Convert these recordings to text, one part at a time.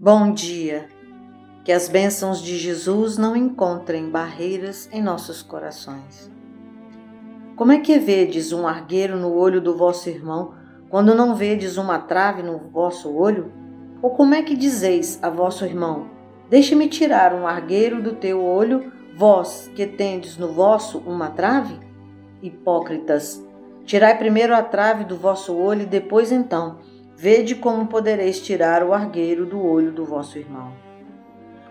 Bom dia. Que as bênçãos de Jesus não encontrem barreiras em nossos corações. Como é que vedes um argueiro no olho do vosso irmão, quando não vedes uma trave no vosso olho? Ou como é que dizeis a vosso irmão: Deixe-me tirar um argueiro do teu olho, vós que tendes no vosso uma trave? Hipócritas, tirai primeiro a trave do vosso olho e depois então Vede como podereis tirar o argueiro do olho do vosso irmão.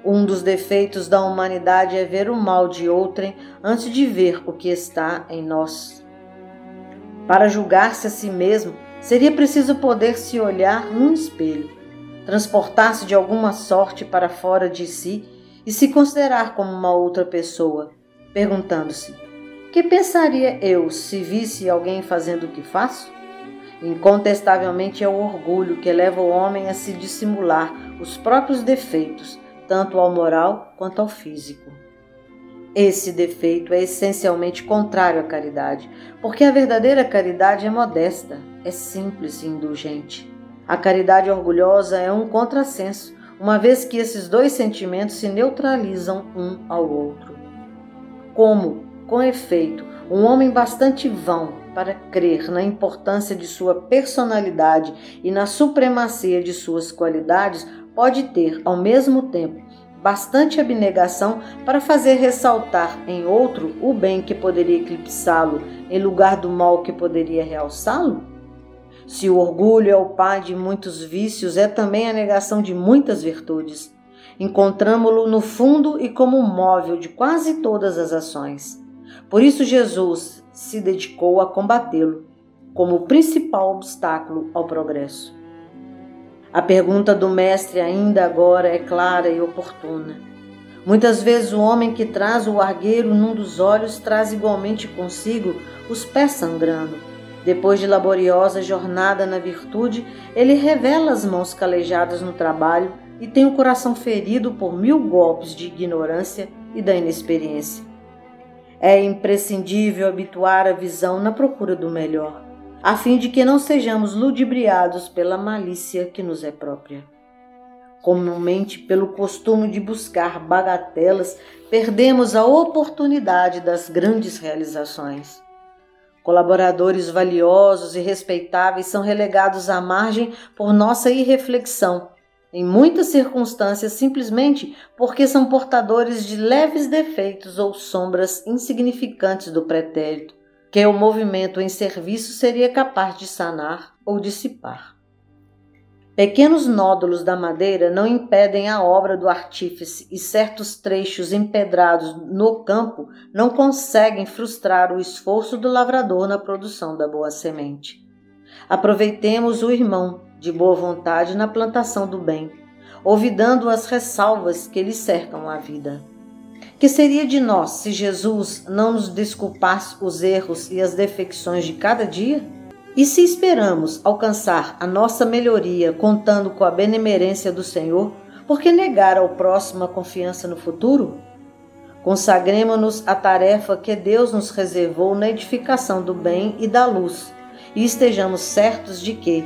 Um dos defeitos da humanidade é ver o mal de outrem antes de ver o que está em nós. Para julgar-se a si mesmo, seria preciso poder se olhar num espelho, transportar-se de alguma sorte para fora de si e se considerar como uma outra pessoa, perguntando-se: que pensaria eu se visse alguém fazendo o que faço? Incontestavelmente é o orgulho que leva o homem a se dissimular os próprios defeitos, tanto ao moral quanto ao físico. Esse defeito é essencialmente contrário à caridade, porque a verdadeira caridade é modesta, é simples e indulgente. A caridade orgulhosa é um contrassenso, uma vez que esses dois sentimentos se neutralizam um ao outro. Como, com efeito, um homem bastante vão para crer na importância de sua personalidade e na supremacia de suas qualidades, pode ter, ao mesmo tempo, bastante abnegação para fazer ressaltar em outro o bem que poderia eclipsá-lo em lugar do mal que poderia realçá-lo? Se o orgulho é o pai de muitos vícios, é também a negação de muitas virtudes. Encontramo-lo no fundo e como móvel de quase todas as ações. Por isso, Jesus se dedicou a combatê-lo como principal obstáculo ao progresso. A pergunta do mestre ainda agora é clara e oportuna. Muitas vezes o homem que traz o argueiro num dos olhos traz igualmente consigo os pés sangrando. Depois de laboriosa jornada na virtude, ele revela as mãos calejadas no trabalho e tem o coração ferido por mil golpes de ignorância e da inexperiência. É imprescindível habituar a visão na procura do melhor, a fim de que não sejamos ludibriados pela malícia que nos é própria. Comumente, pelo costume de buscar bagatelas, perdemos a oportunidade das grandes realizações. Colaboradores valiosos e respeitáveis são relegados à margem por nossa irreflexão em muitas circunstâncias simplesmente porque são portadores de leves defeitos ou sombras insignificantes do pretérito, que o movimento em serviço seria capaz de sanar ou dissipar. Pequenos nódulos da madeira não impedem a obra do artífice e certos trechos empedrados no campo não conseguem frustrar o esforço do lavrador na produção da boa semente. Aproveitemos o irmão de boa vontade na plantação do bem, olvidando as ressalvas que lhe cercam a vida. Que seria de nós se Jesus não nos desculpasse os erros e as defecções de cada dia? E se esperamos alcançar a nossa melhoria contando com a benemerência do Senhor, por que negar ao próximo a confiança no futuro? Consagremos-nos à tarefa que Deus nos reservou na edificação do bem e da luz, e estejamos certos de que,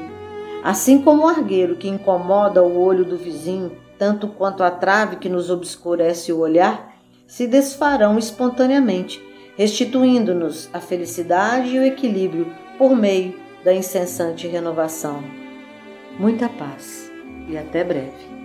Assim como o argueiro que incomoda o olho do vizinho, tanto quanto a trave que nos obscurece o olhar, se desfarão espontaneamente, restituindo-nos a felicidade e o equilíbrio por meio da incessante renovação. Muita paz e até breve.